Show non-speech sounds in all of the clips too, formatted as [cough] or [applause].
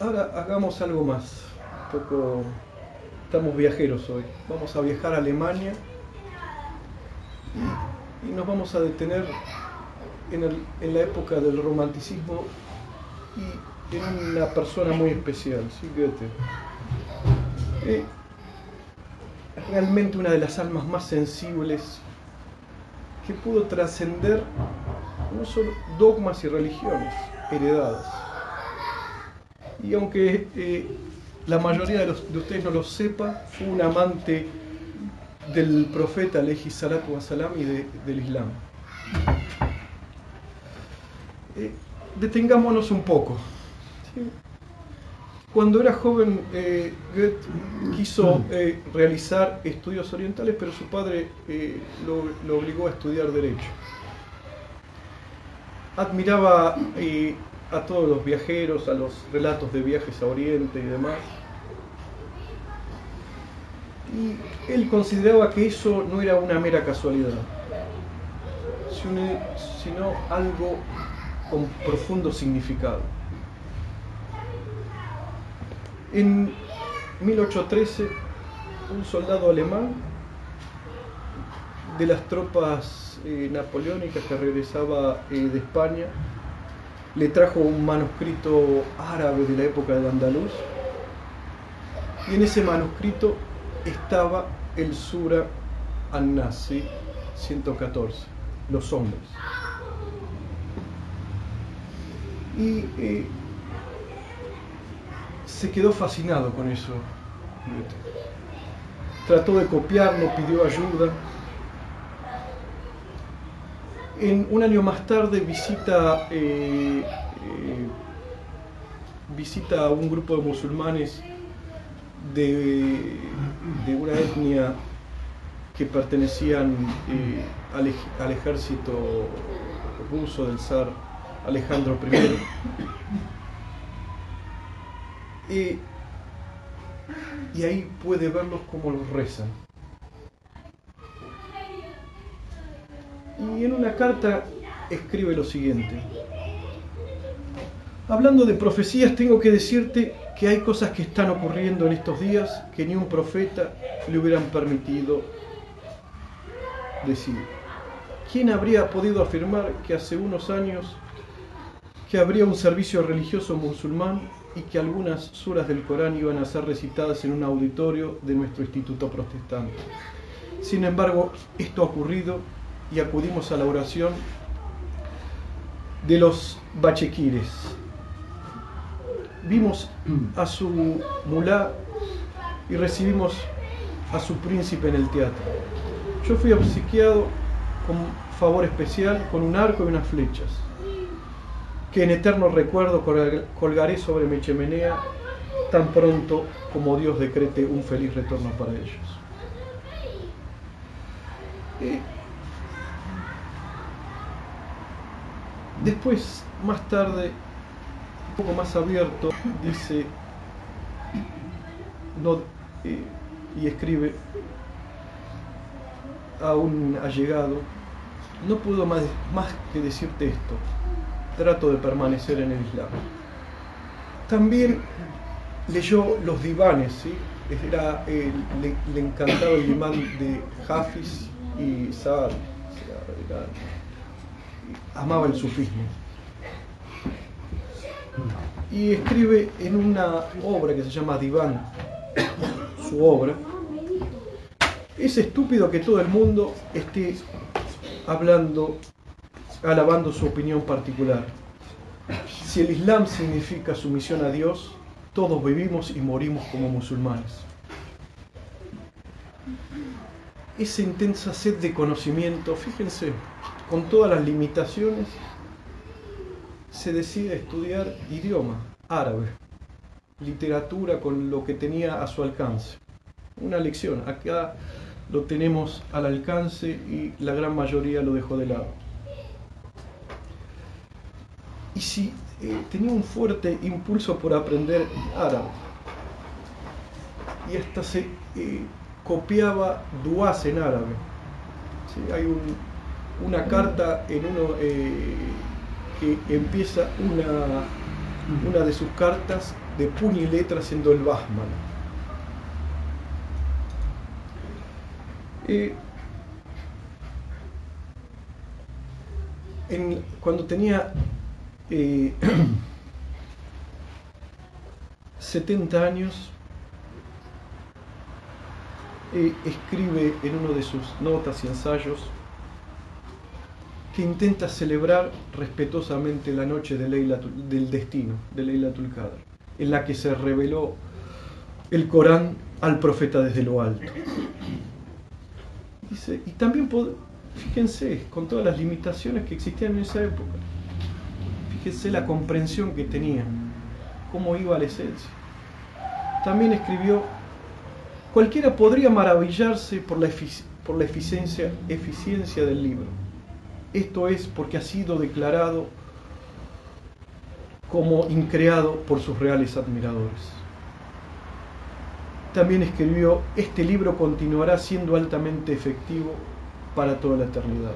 ahora hagamos algo más. Un poco. Estamos viajeros hoy. Vamos a viajar a Alemania y, nos vamos a detener en, la época del romanticismo y en una persona muy especial, ¿sí? Goethe. Eh, realmente una de las almas más sensibles que pudo trascender no solo dogmas y religiones heredadas. Y aunque eh, la mayoría de, los, de, ustedes no lo sepa, fue un amante del profeta Aleji Salatu Wasalam y del Islam. Eh, detengámonos un poco. Cuando era joven, eh, Goethe quiso eh, realizar estudios orientales, pero su padre eh, lo, obligó a estudiar Derecho. Admiraba a todos los viajeros, a los relatos de viajes a Oriente y demás. Y él consideraba que eso no era una mera casualidad, sino algo con profundo significado. En 1813, un soldado alemán de las tropas eh, napoleónicas que regresaba eh, de España le trajo un manuscrito árabe de la época de Andaluz y en ese manuscrito estaba el Sura An-Nasi 114, los hombres. Y eh, se quedó fascinado con eso. Trató de copiarlo, pidió ayuda. En, un año más tarde visita, eh, eh, visita a un grupo de musulmanes de, una etnia que pertenecían eh, al, al, ejército ruso del zar Alejandro I y, ahí puede verlos como los rezan. Y en una carta escribe lo siguiente. Hablando de profecías, tengo que decirte que hay cosas que están ocurriendo en estos días que ni un profeta le hubieran permitido decir. ¿Quién habría podido afirmar que hace unos años que habría un servicio religioso musulmán y que algunas suras del Corán iban a ser recitadas en un auditorio de nuestro instituto protestante. Sin embargo, esto ha ocurrido y acudimos a la oración de los bachequires. Vimos a su mulá y recibimos a su príncipe en el teatro. Yo fui obsequiado con favor especial con un arco y unas flechas que en eterno recuerdo colgaré sobre mi chimenea tan pronto como Dios decrete un feliz retorno para ellos. Después, más tarde, un poco más abierto, dice y escribe a un allegado, no puedo más, que decirte esto trato de permanecer en el Islam. También leyó los divanes, ¿sí? Era, le, el imán de Hafiz y Saad, amaba el sufismo. Y escribe en una obra que se llama Diván, su obra, es estúpido que todo el mundo esté hablando alabando su opinión particular. Si el Islam significa sumisión a Dios, todos vivimos y morimos como musulmanes. Esa intensa sed de conocimiento, fíjense, con todas las limitaciones, se decide estudiar idioma árabe, literatura con lo que tenía a su alcance. Una lección, acá lo tenemos al alcance y la gran mayoría lo dejó de lado y si eh, tenía un fuerte impulso por aprender árabe. Y hasta se eh, copiaba duas en árabe. Hay una carta en uno eh, que empieza una una de sus cartas de puño y letra siendo el Basman. Eh, cuando tenía 70 eh, [clears throat] años, eh, escribe en uno de sus notas y ensayos que intenta celebrar respetuosamente la noche de del destino, de Leila Tulqadr, en la que se reveló el Corán al profeta desde lo alto. Y también, fíjense, con todas las limitaciones que existían en esa época, fíjense la comprensión que tenía, cómo iba a la esencia. También escribió Cualquiera podría maravillarse por la, por la eficiencia, eficiencia del libro. Esto es porque ha sido declarado como increado por sus reales admiradores. También escribió, este libro continuará siendo altamente efectivo para toda la eternidad.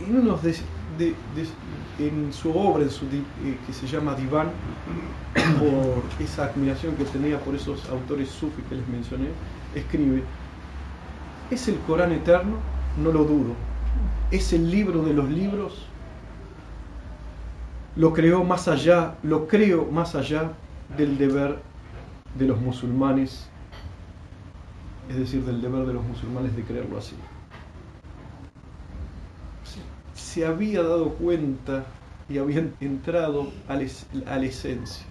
en unos de, en su obra, eh, que se llama Diván, [coughs] por esa admiración que tenía por esos autores sufis que les mencioné, escribe, ¿es el Corán eterno? No lo dudo. ¿Es el libro de los libros? Lo creó más allá, lo creo más allá del deber de los musulmanes, es decir, del deber de los musulmanes de creerlo así se había dado cuenta y habían entrado a la, esencia.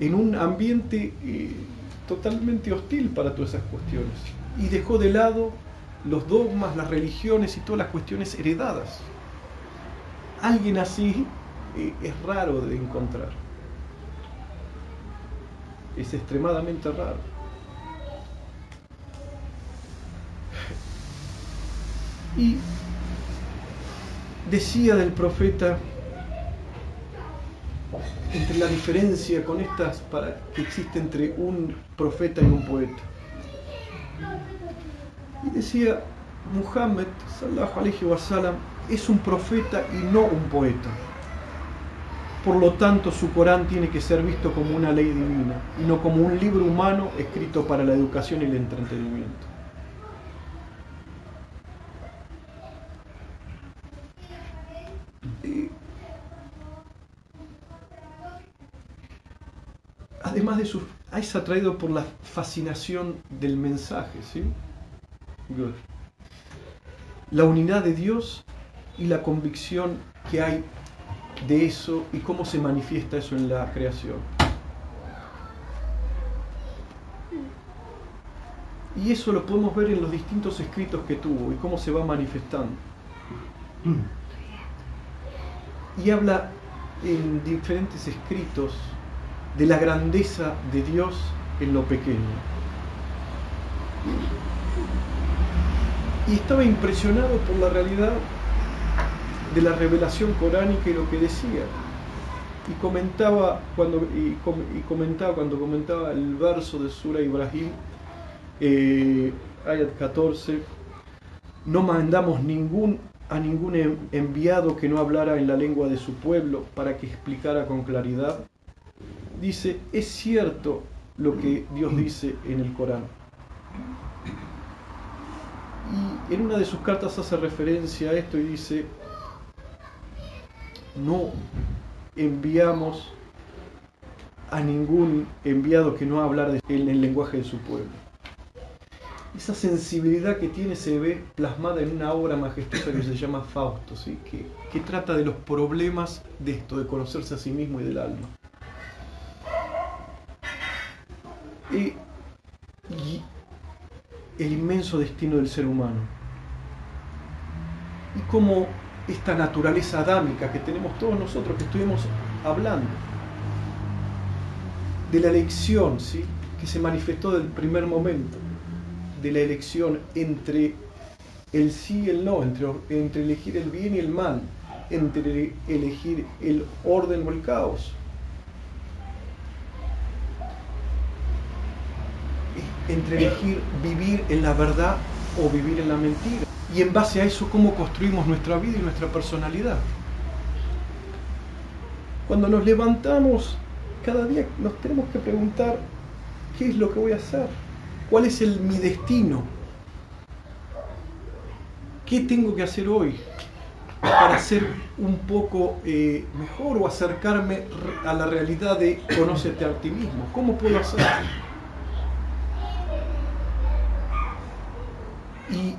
En un ambiente eh, totalmente hostil para todas esas cuestiones. Y dejó de lado los dogmas, las religiones y todas las cuestiones heredadas. Alguien así eh, es raro de encontrar. Es extremadamente raro. Y decía del profeta entre la diferencia con estas para, que existe entre un profeta y un poeta. Y decía, Muhammad sallallahu alaihi wasallam es un profeta y no un poeta. Por lo tanto, su Corán tiene que ser visto como una ley divina y no como un libro humano escrito para la educación y el entretenimiento. De su, es atraído por la fascinación del mensaje, ¿sí? La unidad de Dios y la convicción que hay de eso y cómo se manifiesta eso en la creación. Y eso lo podemos ver en los distintos escritos que tuvo y cómo se va manifestando. Y habla en diferentes escritos de la grandeza de Dios en lo pequeño. Y estaba impresionado por la realidad de la revelación coránica y lo que decía. Y comentaba cuando, y, comentaba, cuando comentaba el verso de Sura Ibrahim, eh, ayat 14, no mandamos ningún, a ningún enviado que no hablara en la lengua de su pueblo para que explicara con claridad dice, es cierto lo que Dios dice en el Corán. Y en una de sus cartas hace referencia a esto y dice, no enviamos a ningún enviado que no hablara en el lenguaje de su pueblo. Esa sensibilidad que tiene se ve plasmada en una obra majestuosa que se llama Fausto, ¿sí? que trata de los problemas de esto, de conocerse a sí mismo y del alma. Y, el inmenso destino del ser humano. Y cómo esta naturaleza adámica que tenemos todos nosotros, que estuvimos hablando, de la elección, ¿sí? que se manifestó del primer momento, de la elección entre el sí y el no, entre, entre elegir el bien y el mal, entre elegir el orden o el caos, entre elegir vivir en la verdad o vivir en la mentira. Y en base a eso, cómo construimos nuestra vida y nuestra personalidad. Cuando nos levantamos, cada día nos tenemos que preguntar, ¿qué es lo que voy a hacer? ¿Cuál es el, mi destino? ¿Qué tengo que hacer hoy para ser un poco eh, mejor o acercarme a la realidad de conócete a ti mismo? ¿Cómo puedo hacerlo? Y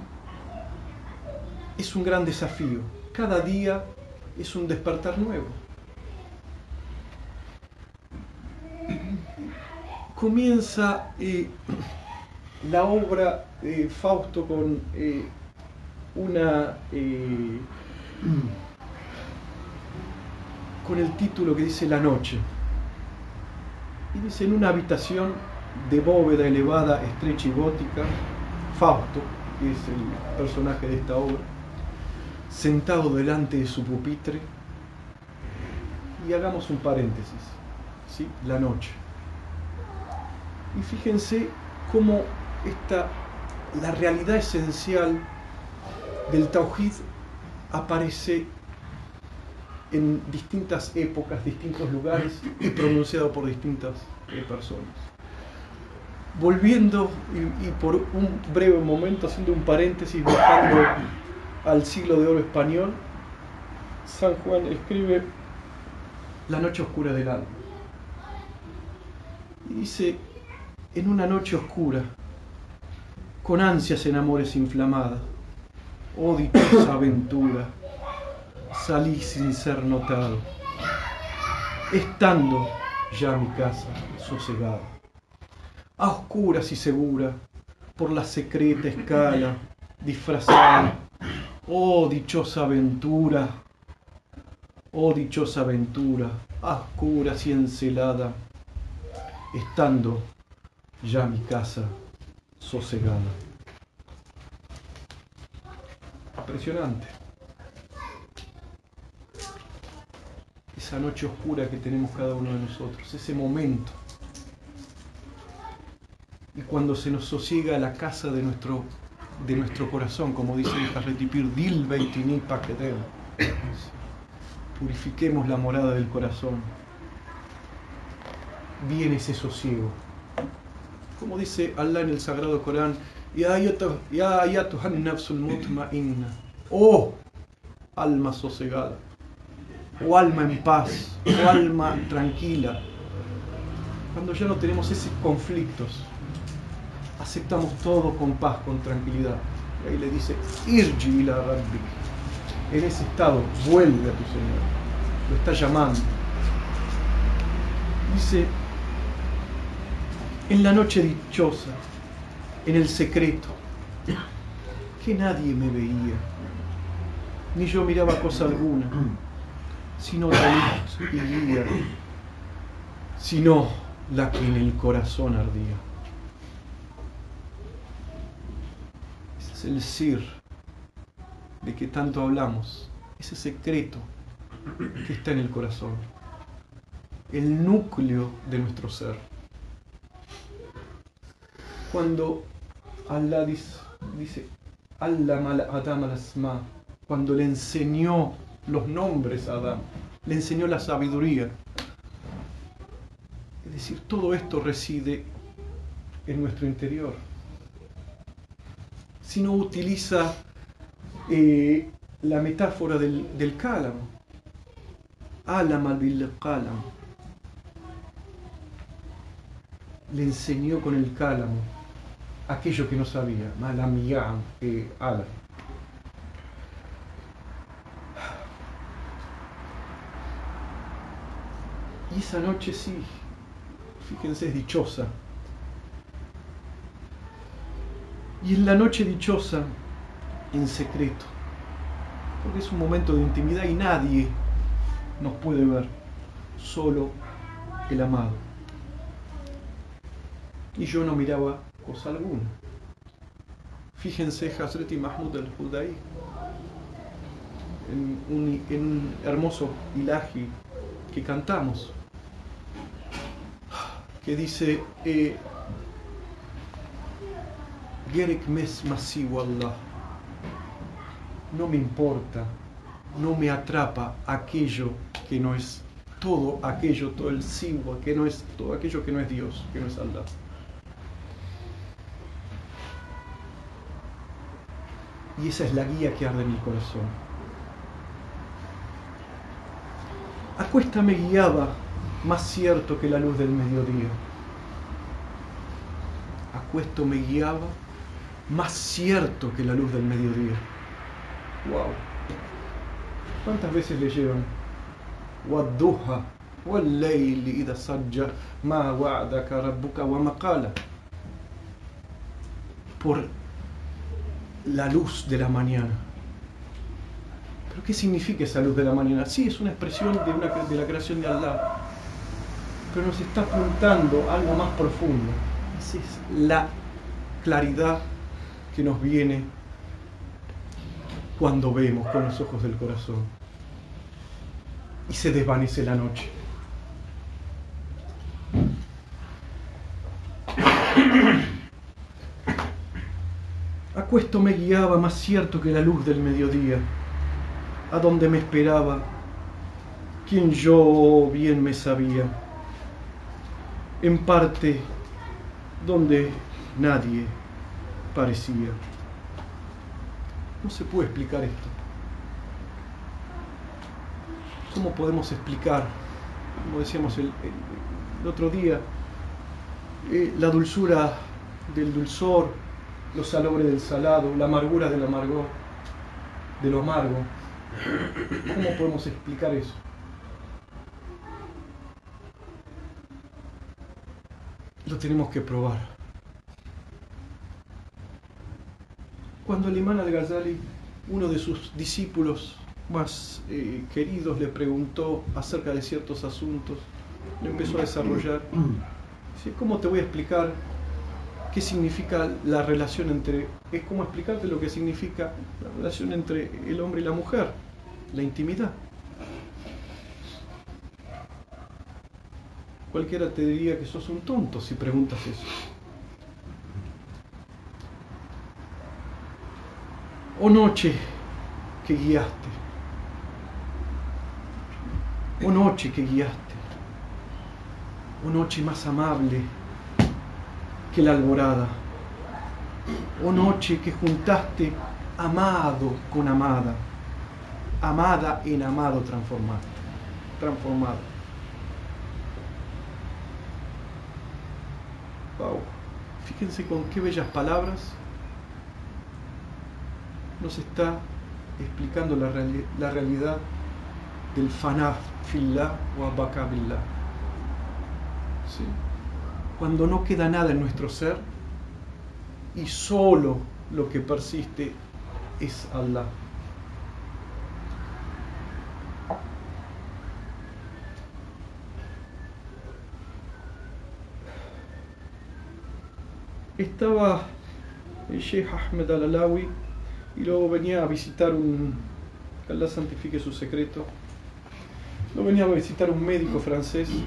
es un gran desafío. Cada día es un despertar nuevo. Comienza eh, la obra de Fausto con eh, una eh, con el título que dice La noche. Y dice en una habitación de bóveda elevada, estrecha y gótica, Fausto, que es el personaje de esta obra, sentado delante de su pupitre, y hagamos un paréntesis, ¿sí? la noche. Y fíjense cómo esta, la realidad esencial del Tauhid aparece en distintas épocas, distintos lugares y pronunciado por distintas eh, personas volviendo y, por un breve momento, haciendo un paréntesis, buscando al siglo de oro español, San Juan escribe La noche oscura del alma. Y dice, en una noche oscura, con ansias en amores inflamadas, oh dichosa aventura, salí sin ser notado, estando ya mi casa sosegada a oscuras y segura, por la secreta escala, disfrazada. Oh dichosa aventura, oh dichosa aventura, a oscuras y encelada, estando ya mi casa sosegada. Impresionante. Esa noche oscura que tenemos cada uno de nosotros, ese momento y cuando se nos sosiega la casa de nuestro, de nuestro corazón, como dice el Jarretipir, Dil Beitini Purifiquemos la morada del corazón. Viene ese sosiego. Como dice Allah en el Sagrado Corán, Oh, alma sosegada, o alma en paz, o alma tranquila. Cuando ya no tenemos esos conflictos, aceptamos todo con paz, con tranquilidad. Y ahí le dice, Irji la Rabbi. En ese estado, vuelve a tu Señor. Lo está llamando. Dice, en la noche dichosa, en el secreto, que nadie me veía, ni yo miraba cosa alguna, sino la luz y guía, sino la que en el corazón ardía. El sir de que tanto hablamos, ese secreto que está en el corazón, el núcleo de nuestro ser. Cuando Allah dice, Allah Adam al cuando le enseñó los nombres a Adán, le enseñó la sabiduría. Es decir, todo esto reside en nuestro interior sino utiliza eh, la metáfora del, del cálamo. Alama bil cálamo. Le enseñó con el cálamo aquello que no sabía. Malamiyam, eh, ala. Y esa noche sí, fíjense, es dichosa. Y en la noche dichosa, en secreto, porque es un momento de intimidad y nadie nos puede ver, solo el amado. Y yo no miraba cosa alguna. Fíjense Hazreti Mahmud al-Hudai en un, hermoso ilaji que cantamos, que dice, eh, Gerek Allah. No me importa, no me atrapa aquello que no es todo aquello, todo el siwa, que no es todo aquello que no es Dios, que no es Allah. Y esa es la guía que arde en mi corazón. Acuesta me guiaba más cierto que la luz del mediodía. Acuesto me guiaba más cierto que la luz del mediodía. Wow. ¿Cuántas veces le llevan? والضحى والليل إذا سجى ما وعدك ربك وما قال por la luz de la mañana. ¿Pero qué significa esa luz de la mañana? Sí, es una expresión de, una, de la creación de Allah, pero nos está apuntando a algo más profundo. Esa es la claridad que nos viene cuando vemos con los ojos del corazón y se desvanece la noche. [clears throat] Acuesto me guiaba más cierto que la luz del mediodía, a donde me esperaba quien yo bien me sabía, en parte donde nadie parecía. No se puede explicar esto. ¿Cómo podemos explicar, como decíamos el, otro día, eh, la dulzura del dulzor, los salobres del salado, la amargura del amargo, de lo amargo? ¿Cómo podemos explicar eso? Lo tenemos que probar. Cuando el imán al-Ghazali, uno de sus discípulos más eh, queridos, le preguntó acerca de ciertos asuntos, le empezó a desarrollar. ¿Cómo te voy a explicar qué significa la relación entre... Es como explicarte lo que significa la relación entre el hombre y la mujer, la intimidad. Cualquiera te diría que sos un tonto si preguntas eso. O noche que guiaste. O noche que guiaste. O noche más amable que la alborada. O noche que juntaste amado con amada. Amada en amado transformado. Transformado. Wow. Fíjense con qué bellas palabras nos está explicando la, realidad del fanaf fillah o abakabillah. ¿Sí? Cuando no queda nada en nuestro ser y solo lo que persiste es Allah. Estaba el Sheikh Ahmed Al-Alawi y luego venía a visitar un, que Allah santifique su secreto, no venía a visitar un médico francés, y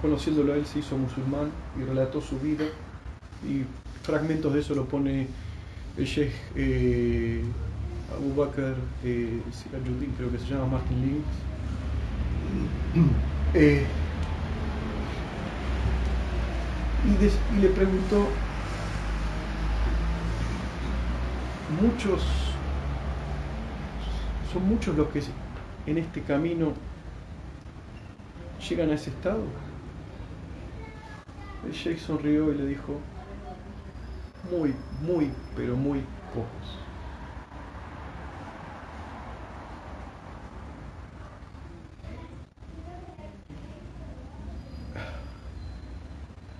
conociéndolo a él se hizo musulmán y relató su vida. Y fragmentos de eso lo pone el sheikh eh, Abu Bakr eh, creo que se llama Martin Links. Eh, y le preguntó muchos son muchos los que en este camino llegan a ese estado? Sheikh sonrió y le dijo, muy, muy, pero muy pocos.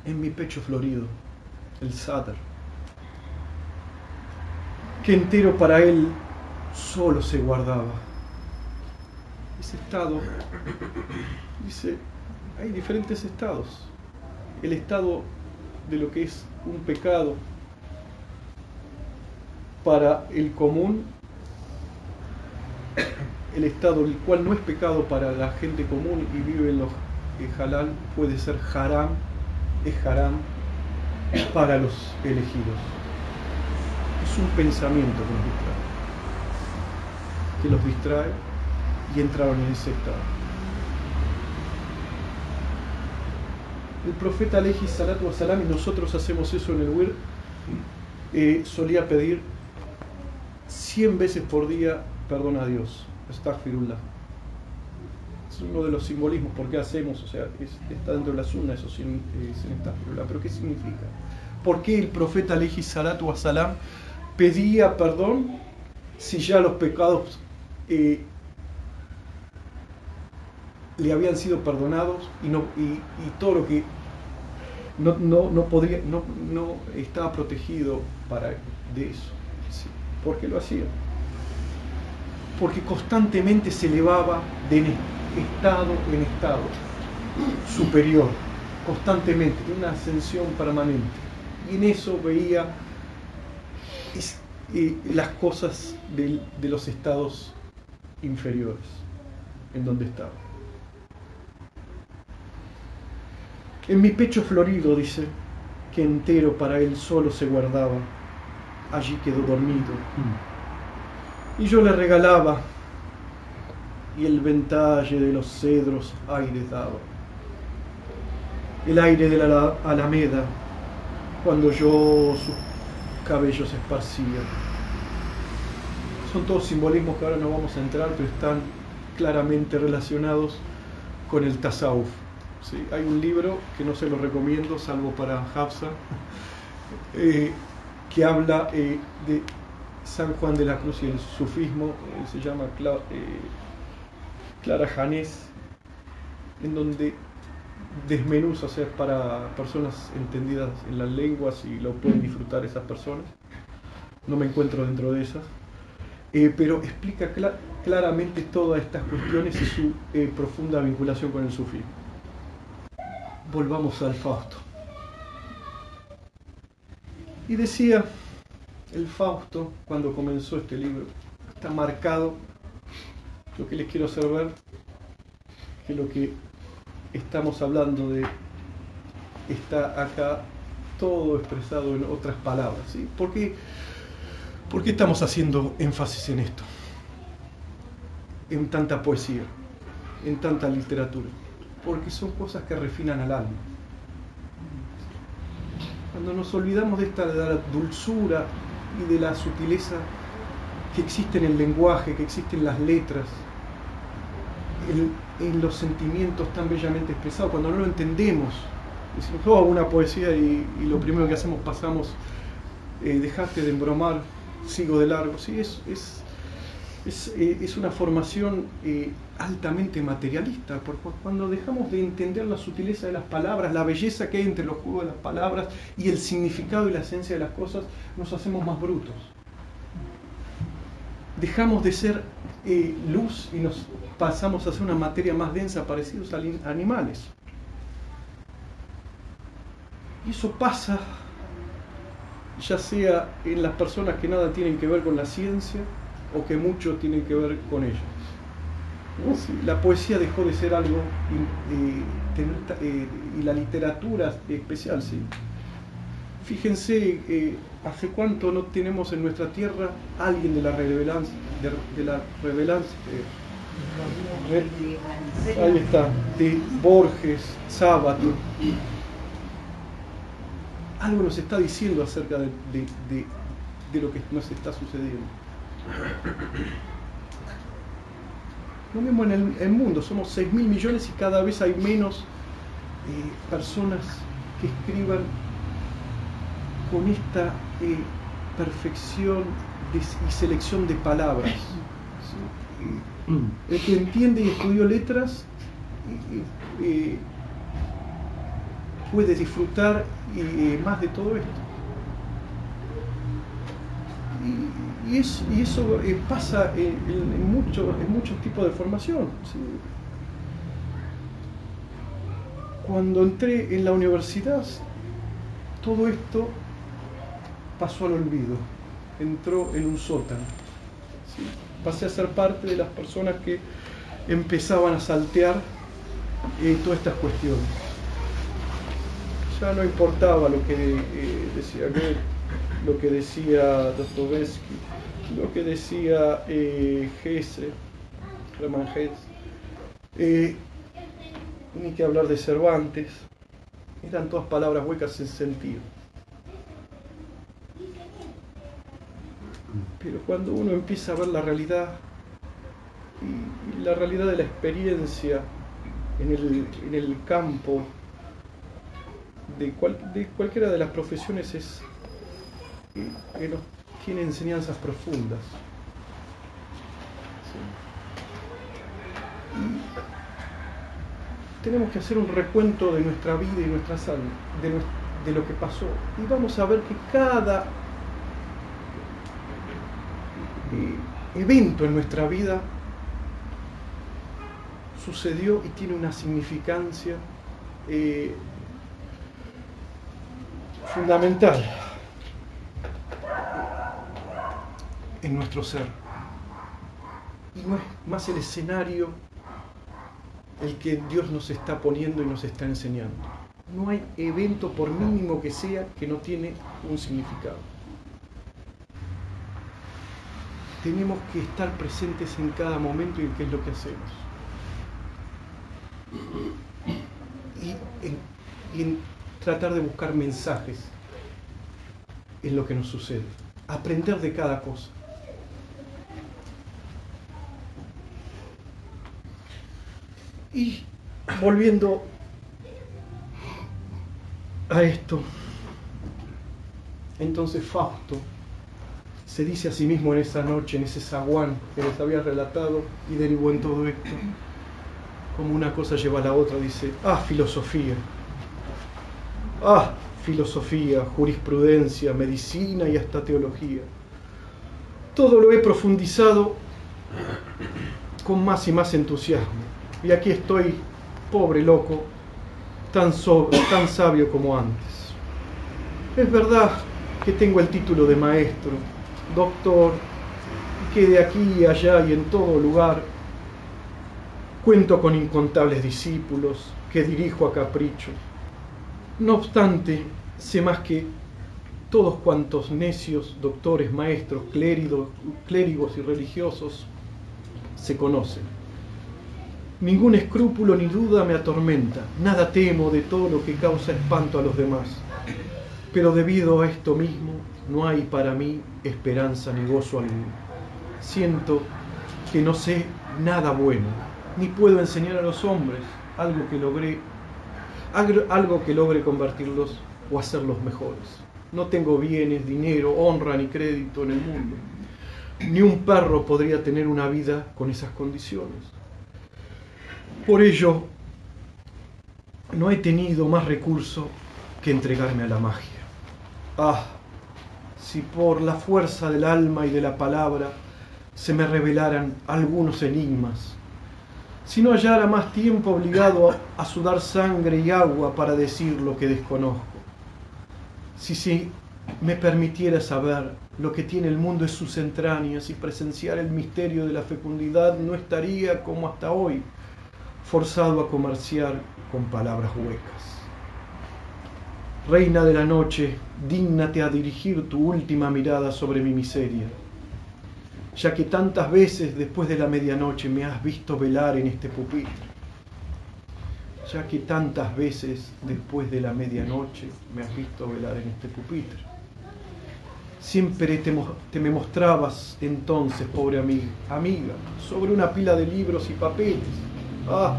En mi pecho florido, el Sadr, que entero para él solo se guardaba ese estado, dice, hay diferentes estados. El estado de lo que es un pecado para el común, el estado el cual no es pecado para la gente común y vive en los halal, puede ser haram, es haram, para los elegidos. Es un pensamiento que nos distrae, que los distrae y entraron en ese estado. El profeta Aleji Salatu Salam, y nosotros hacemos eso en el WIR, eh, solía pedir 100 veces por día perdón a Dios. Astaghfirullah. Es uno de los simbolismos, ¿por qué hacemos? O sea, está dentro de la sunna eso sin, eh, Pero ¿qué significa? ¿Por qué el profeta Aleji Salatu Salam pedía perdón si ya los pecados eh, le habían sido perdonados y, no, y, todo lo que no, no, podría, no, no estaba protegido para, de eso. ¿Por qué lo hacía? Porque constantemente se elevaba de estado en estado superior, constantemente, una ascensión permanente. Y en eso veía eh, las cosas de los estados inferiores, en donde estaba. En mi pecho florido, dice, que entero para él solo se guardaba, allí quedó dormido. Y yo le regalaba, y el ventalle de los cedros aire daba. El aire de la alameda, cuando yo sus cabellos esparcía. Son todos simbolismos que ahora no vamos a entrar, pero están claramente relacionados con el tasawuf. ¿sí? Hay un libro que no se lo recomiendo, salvo para Hafsa, [laughs] eh, que habla eh, de San Juan de la Cruz y el sufismo, eh, se llama Clara Janés, en donde desmenuza, o sea, para personas entendidas en las lenguas y lo pueden disfrutar esas personas. No me encuentro dentro de esas. pero explica claramente todas estas cuestiones y su profunda vinculación con el sufismo volvamos al Fausto. Y decía el Fausto, cuando comenzó este libro, está marcado, lo que les quiero hacer ver, que lo que estamos hablando de está acá todo expresado en otras palabras. ¿sí? ¿Por, qué, ¿Por qué estamos haciendo énfasis en esto? En tanta poesía, en tanta literatura porque son cosas que refinan al alma. Cuando nos olvidamos de esta dulzura y de la sutileza que existe en el lenguaje, que existe en las letras, en, los sentimientos tan bellamente expresados, cuando no lo entendemos, decimos, oh, una poesía y, lo primero que hacemos pasamos, eh, dejaste de embromar, sigo de largo, sí, es, es eh, es, una formación eh, altamente materialista, porque cuando dejamos de entender la sutileza de las palabras, la belleza que hay entre los juegos de las palabras y el significado y la esencia de las cosas, nos hacemos más brutos. Dejamos de ser eh, luz y nos pasamos a ser una materia más densa parecidos a animales. Y eso pasa ya sea en las personas que nada tienen que ver con la ciencia, o que mucho tiene que ver con ellos. La poesía dejó de ser algo eh, y la literatura especial, sí. Fíjense, eh, ¿hace cuánto no tenemos en nuestra tierra alguien de la revelancia? De, la revelancia eh, ahí está, de Borges, Sábato. Algo nos está diciendo acerca de, de lo que nos está sucediendo. Lo mismo en el, mundo, somos 6 mil millones y cada vez hay menos eh, personas que escriban con esta eh, perfección y selección de palabras. El que entiende y estudió letras eh, puede disfrutar más de todo esto. y, eso eh, pasa en, muchos tipos de formación. Cuando entré en la universidad, todo esto pasó al olvido, entró en un sótano. Pasé a ser parte de las personas que empezaban a saltear eh, todas estas cuestiones. Ya no importaba lo que eh, decía Goethe, lo que decía Dostoevsky, lo que decía eh, Hesse, Hermann eh, ni que hablar de Cervantes, eran todas palabras huecas sin sentido. Pero cuando uno empieza a ver la realidad y, la realidad de la experiencia en el, campo de, de, cualquiera de las profesiones es que nos tiene enseñanzas profundas. tenemos que hacer un recuento de nuestra vida y nuestra de, de lo que pasó. Y vamos a ver que cada evento en nuestra vida sucedió y tiene una significancia eh, fundamental en nuestro ser. Y no es más el escenario el que Dios nos está poniendo y nos está enseñando. No hay evento, por mínimo que sea, que no tiene un significado. Tenemos que estar presentes en cada momento y en qué es lo que hacemos. Y en, tratar de buscar mensajes en lo que nos sucede. Aprender de cada cosa. Y volviendo a esto, entonces Fausto se dice a sí mismo en esa noche, en ese zaguán que les había relatado y derivó en todo esto. Como una cosa lleva a la otra, dice, ah, filosofía, ah, filosofía, jurisprudencia, medicina y hasta teología. Todo lo he profundizado con más y más entusiasmo. Y aquí estoy, pobre loco, tan, tan sabio como antes. Es verdad que tengo el título de maestro, doctor, que de aquí y allá y en todo lugar cuento con incontables discípulos que dirijo a capricho. No obstante, sé más que todos cuantos necios, doctores, maestros, clérigos, clérigos y religiosos se conocen. Ningún escrúpulo ni duda me atormenta, nada temo de todo lo que causa espanto a los demás. Pero debido a esto mismo, no hay para mí esperanza ni gozo alguno. Siento que no sé nada bueno, ni puedo enseñar a los hombres algo que logre, algo que logre convertirlos o hacerlos mejores. No tengo bienes, dinero, honra ni crédito en el mundo. Ni un perro podría tener una vida con esas condiciones. Por ello, no he tenido más recurso que entregarme a la magia. Ah, si por la fuerza del alma y de la palabra se me revelaran algunos enigmas, si no hallara más tiempo obligado a, sudar sangre y agua para decir lo que desconozco, si, si me permitiera saber lo que tiene el mundo en sus entrañas y presenciar el misterio de la fecundidad, no estaría como hasta hoy forzado a comerciar con palabras huecas. Reina de la noche, dígnate a dirigir tu última mirada sobre mi miseria, ya que tantas veces después de la medianoche me has visto velar en este pupitre, ya que tantas veces después de la medianoche me has visto velar en este pupitre. Siempre te, te me mostrabas entonces, pobre amiga, amiga, sobre una pila de libros y papeles. Ah,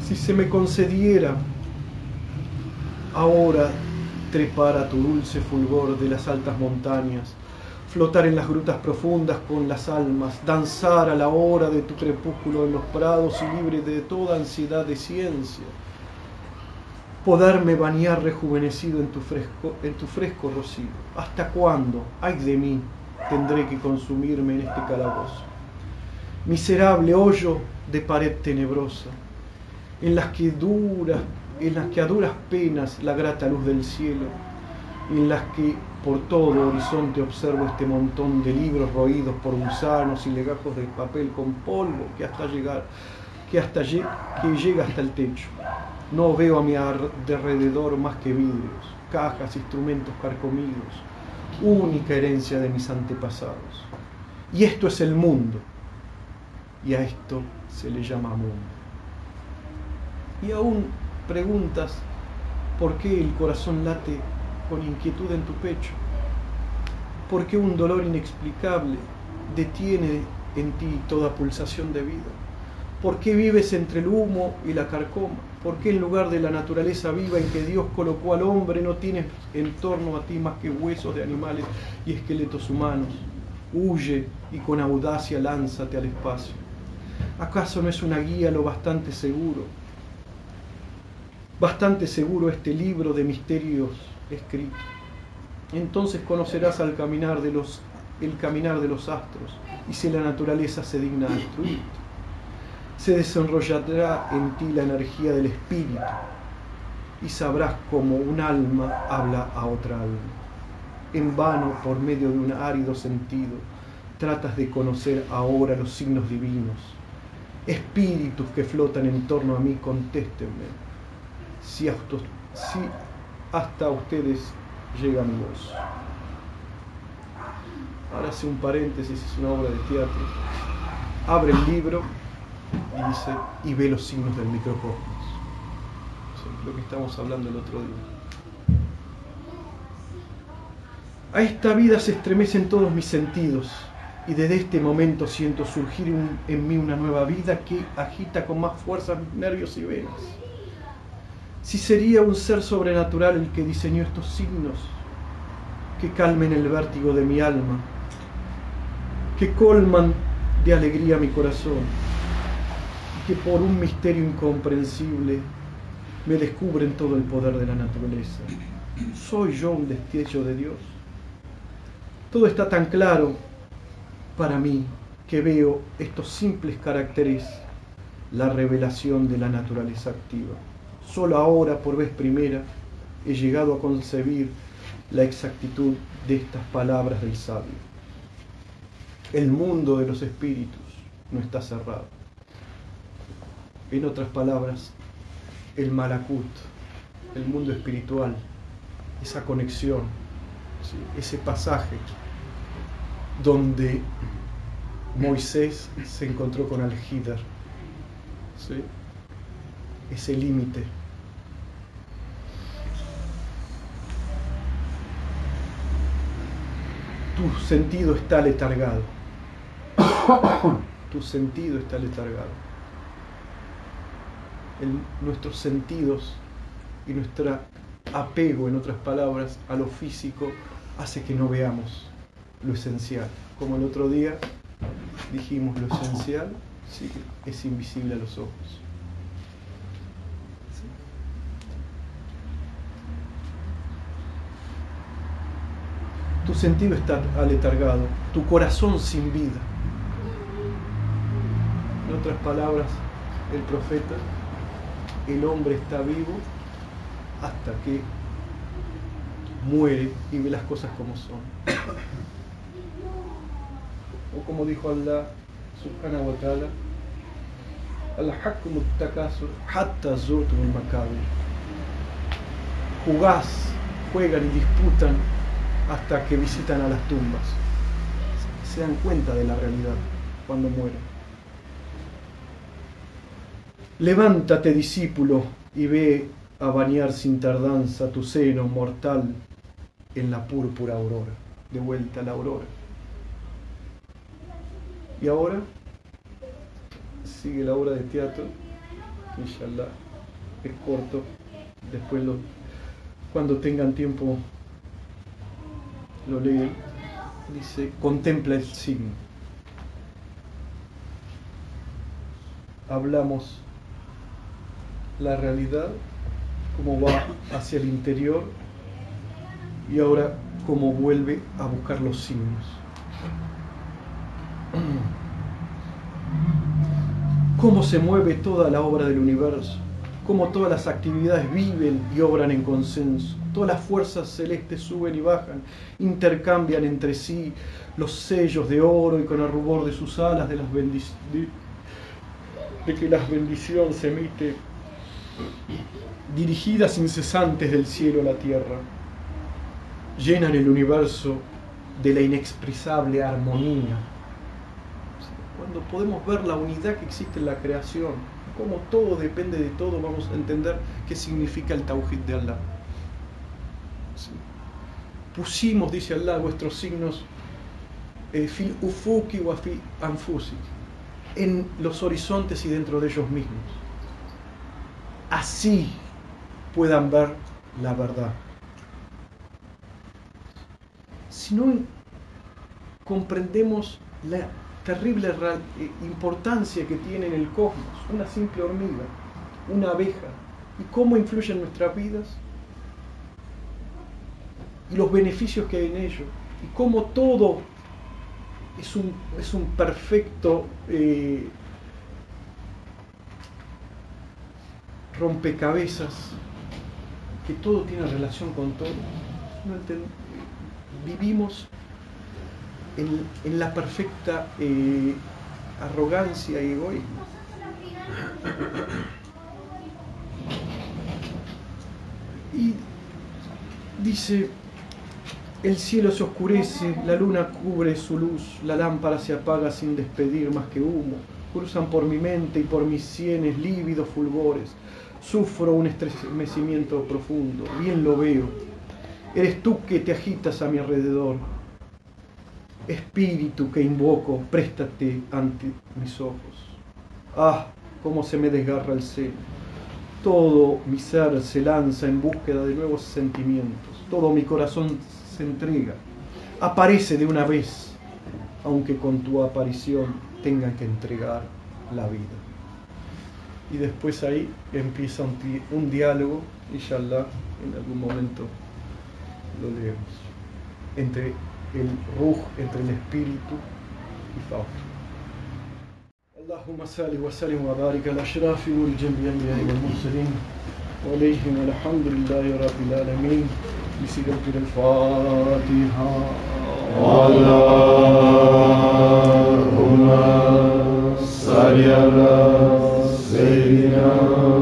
si se me concediera ahora trepar a tu dulce fulgor de las altas montañas, flotar en las grutas profundas con las almas, danzar a la hora de tu crepúsculo en los prados y libre de toda ansiedad de ciencia, poderme bañar rejuvenecido en tu fresco, en tu fresco rocío. ¿Hasta cuándo, ay de mí, tendré que consumirme en este calabozo? Miserable hoyo de pared tenebrosa, en las que duras en las que a duras penas la grata luz del cielo, en las que por todo horizonte observo este montón de libros roídos por gusanos y legajos de papel con polvo que hasta llegar que, hasta llega hasta el techo. No veo a mi alrededor más que vidrios, cajas, instrumentos carcomidos, única herencia de mis antepasados. Y esto es el mundo. Y a esto se le llama mundo. Y aún preguntas por qué el corazón late con inquietud en tu pecho. ¿Por qué un dolor inexplicable detiene en ti toda pulsación de vida? ¿Por qué vives entre el humo y la carcoma? ¿Por qué en lugar de la naturaleza viva en que Dios colocó al hombre no tienes en torno a ti más que huesos de animales y esqueletos humanos? Huye y con audacia lánzate al espacio. ¿Acaso no es una guía lo bastante seguro? Bastante seguro este libro de misterios escrito. Entonces conocerás al caminar de los, el caminar de los astros y si la naturaleza se digna destruirte. Se desenrollará en ti la energía del espíritu y sabrás cómo un alma habla a otra alma. En vano, por medio de un árido sentido, tratas de conocer ahora los signos divinos. Espíritus que flotan en torno a mí, contéstenme. Si hasta, ustedes llega mi voz. Ahora hace un paréntesis, es una obra de teatro. Abre el libro y dice, y ve los signos del microcosmos. lo que estamos hablando el otro día. A esta vida se estremecen todos mis sentidos y desde este momento siento surgir en mí una nueva vida que agita con más fuerza mis nervios y venas. Si sería un ser sobrenatural el que diseñó estos signos que calmen el vértigo de mi alma, que colman de alegría mi corazón y que por un misterio incomprensible me descubren todo el poder de la naturaleza. ¿Soy yo un destello de Dios? Todo está tan claro para mí que veo estos simples caracteres, la revelación de la naturaleza activa. Solo ahora, por vez primera, he llegado a concebir la exactitud de estas palabras del sabio. El mundo de los espíritus no está cerrado. En otras palabras, el malakut, el mundo espiritual, esa conexión, ese pasaje donde Moisés se encontró con Al-Hidar, ese límite tu sentido está letargado. tu sentido está letargado. nuestros sentidos y nuestro apego, en otras palabras, a lo físico hace que no veamos lo esencial. Como el otro día dijimos, lo esencial es invisible a los ojos. Tu sentido está aletargado, tu corazón sin vida. En otras palabras, el profeta, el hombre está vivo hasta que muere y ve las cosas como son. O como dijo Allah subhanahu wa ta'ala, hatta Jugás, juegan y disputan hasta que visitan a las tumbas. Se dan cuenta de la realidad cuando mueren. Levántate, discípulo, y ve a bañar sin tardanza tu seno mortal en la púrpura aurora. De vuelta a la aurora. Y ahora sigue la obra de teatro. Inshallah, es corto. Después, lo, cuando tengan tiempo, lo lee, dice, contempla el signo. Hablamos la realidad, cómo va hacia el interior y ahora cómo vuelve a buscar los signos. [clears throat] Cómo se mueve toda la obra del universo, cómo todas las actividades viven y obran en consenso Todas las fuerzas celestes suben y bajan, intercambian entre sí los sellos de oro y con el rubor de sus alas de las bendiciones. de que las bendiciones se emiten dirigidas incesantes del cielo a la tierra, llenan el universo de la inexpresable armonía. Cuando podemos ver la unidad que existe en la creación, cómo todo depende de todo, vamos a entender qué significa el Tawhid de Allah. Pusimos, dice Allah, vuestros signos eh, fil ufuki wa fi anfusi, en los horizontes y dentro de ellos mismos. Así puedan ver la verdad. Si no comprendemos la terrible eh, importancia que tiene en el cosmos una simple hormiga, una abeja, y cómo influye en nuestras vidas, y los beneficios que hay en ello, y cómo todo es un, es un perfecto eh, rompecabezas, que todo tiene relación con todo. vivimos en, la perfecta eh, arrogancia y. Y dice, el cielo se oscurece, la luna cubre su luz, la lámpara se apaga sin despedir más que humo. Cruzan por mi mente y por mis sienes lívidos fulgores. Sufro un estremecimiento profundo, bien lo veo. Eres tú que te agitas a mi alrededor. Espíritu que invoco, préstate ante mis ojos. Ah, cómo se me desgarra el seno. Todo mi ser se lanza en búsqueda de nuevos sentimientos. Todo mi corazón entrega. Aparece de una vez, aunque con tu aparición tengan que entregar la vida. Y después ahí empieza un, diálogo, inshallah, en algún momento lo leemos, entre el ruh entre el espíritu y Fausto. اللهم صل وسلم وبارك على اشرف الانبياء والمرسلين وعليهم الحمد لله رب العالمين اللهم صل على سيدنا